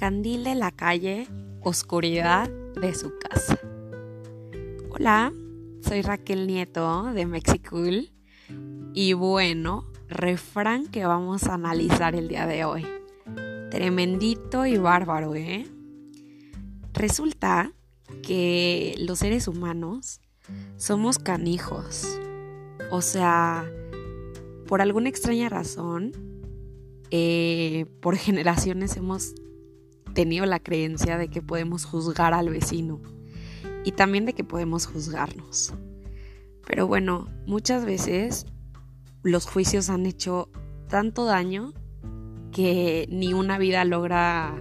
candil de la calle, oscuridad de su casa. Hola, soy Raquel Nieto de Mexicool y bueno, refrán que vamos a analizar el día de hoy. Tremendito y bárbaro, ¿eh? Resulta que los seres humanos somos canijos. O sea, por alguna extraña razón, eh, por generaciones hemos tenido la creencia de que podemos juzgar al vecino y también de que podemos juzgarnos. Pero bueno, muchas veces los juicios han hecho tanto daño que ni una vida logra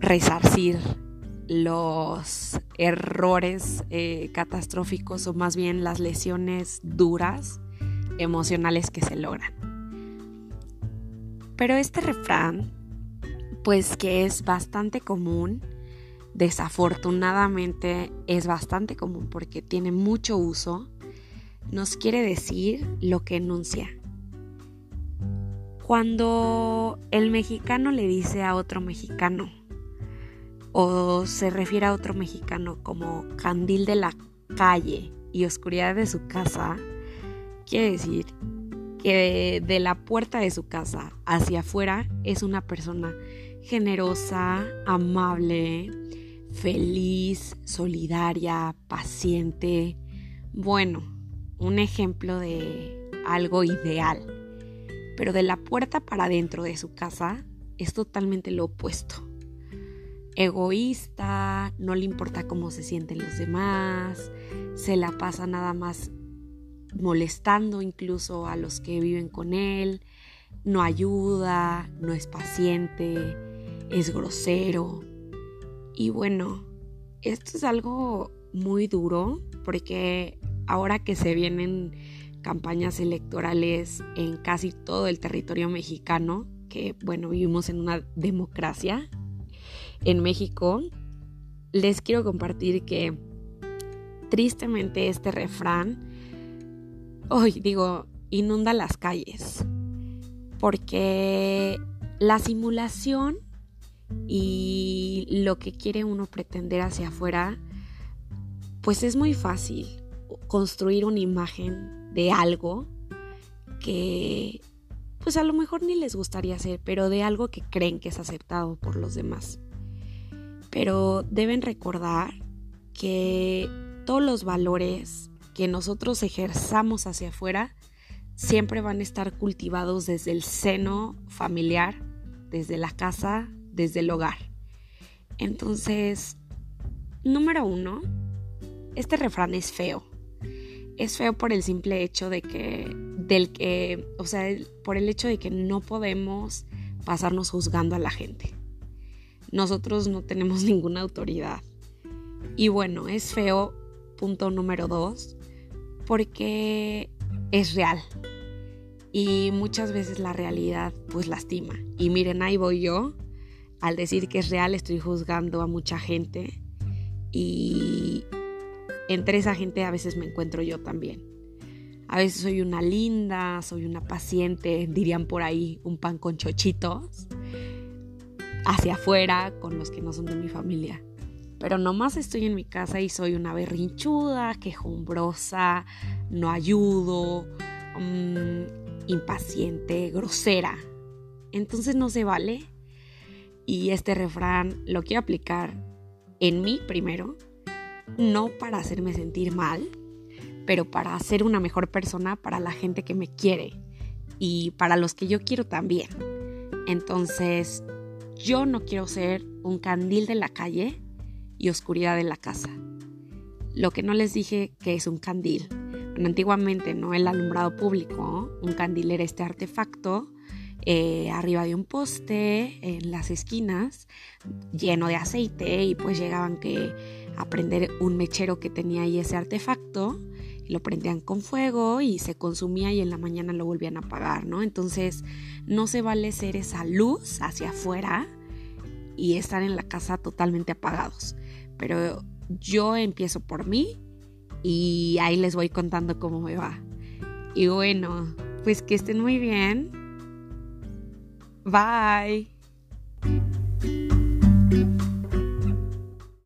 resarcir los errores eh, catastróficos o más bien las lesiones duras emocionales que se logran. Pero este refrán pues que es bastante común, desafortunadamente es bastante común porque tiene mucho uso, nos quiere decir lo que enuncia. Cuando el mexicano le dice a otro mexicano o se refiere a otro mexicano como candil de la calle y oscuridad de su casa, quiere decir que de, la puerta de su casa hacia afuera es una persona generosa, amable, feliz, solidaria, paciente. Bueno, un ejemplo de algo ideal. Pero de la puerta para dentro de su casa es totalmente lo opuesto. Egoísta, no le importa cómo se sienten los demás, se la pasa nada más molestando incluso a los que viven con él, no ayuda, no es paciente, es grosero. Y bueno, esto es algo muy duro porque ahora que se vienen campañas electorales en casi todo el territorio mexicano, que bueno, vivimos en una democracia en México, les quiero compartir que tristemente este refrán, hoy digo, inunda las calles, porque la simulación y lo que quiere uno pretender hacia afuera, pues es muy fácil construir una imagen de algo que pues a lo mejor ni les gustaría hacer, pero de algo que creen que es aceptado por los demás. Pero deben recordar que todos los valores que nosotros ejerzamos hacia afuera siempre van a estar cultivados desde el seno familiar, desde la casa, desde el hogar. Entonces, número uno, este refrán es feo. Es feo por el simple hecho de que, del que, o sea, por el hecho de que no podemos pasarnos juzgando a la gente. Nosotros no tenemos ninguna autoridad. Y bueno, es feo, punto número dos, porque es real. Y muchas veces la realidad pues lastima. Y miren, ahí voy yo al decir que es real estoy juzgando a mucha gente y entre esa gente a veces me encuentro yo también. A veces soy una linda, soy una paciente, dirían por ahí un pan con chochitos, hacia afuera con los que no son de mi familia. Pero nomás estoy en mi casa y soy una berrinchuda, quejumbrosa, no ayudo, mm, impaciente, grosera. Entonces no se vale y este refrán lo quiero aplicar en mí primero, no para hacerme sentir mal, pero para ser una mejor persona para la gente que me quiere y para los que yo quiero también. Entonces, yo no quiero ser un candil de la calle y oscuridad de la casa. Lo que no les dije que es un candil. antiguamente no el alumbrado público, un candil era este artefacto eh, arriba de un poste, en las esquinas, lleno de aceite y pues llegaban que a prender un mechero que tenía ahí ese artefacto, lo prendían con fuego y se consumía y en la mañana lo volvían a apagar, ¿no? Entonces no se vale ser esa luz hacia afuera y estar en la casa totalmente apagados. Pero yo empiezo por mí y ahí les voy contando cómo me va. Y bueno, pues que estén muy bien Bye.